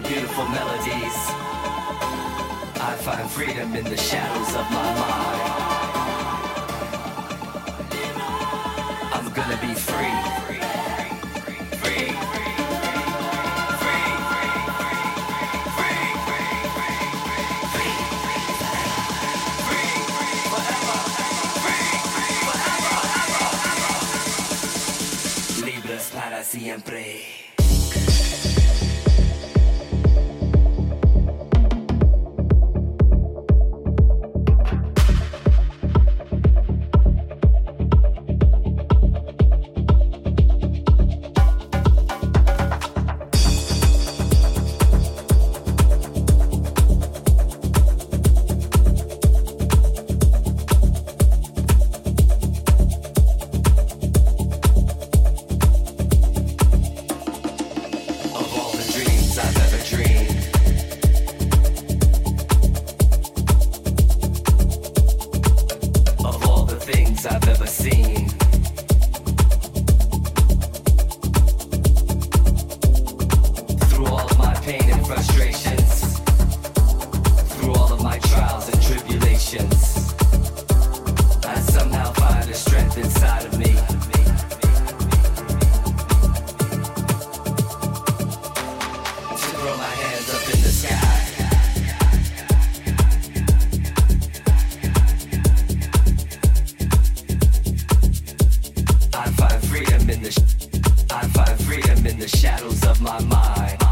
the beautiful melodies. I find freedom in the shadows of my mind. I'm gonna be free. siempre. shadows of my mind.